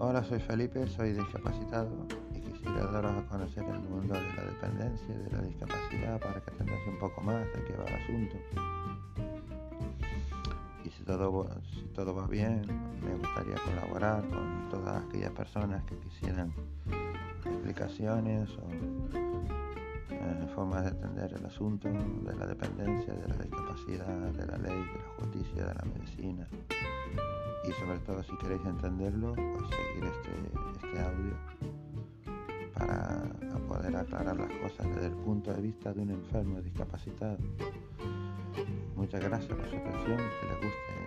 Hola, soy Felipe, soy discapacitado y quisiera daros a conocer el mundo de la dependencia y de la discapacidad para que entendáis un poco más de qué va el asunto. Y si todo, todo va bien, me gustaría colaborar con todas aquellas personas que quisieran explicaciones o eh, formas de entender el asunto de la dependencia, de la discapacidad, de la ley, de la justicia, de la medicina y sobre todo si queréis entenderlo, pues seguir este, este audio para poder aclarar las cosas desde el punto de vista de un enfermo discapacitado. Muchas gracias por su atención, que les guste.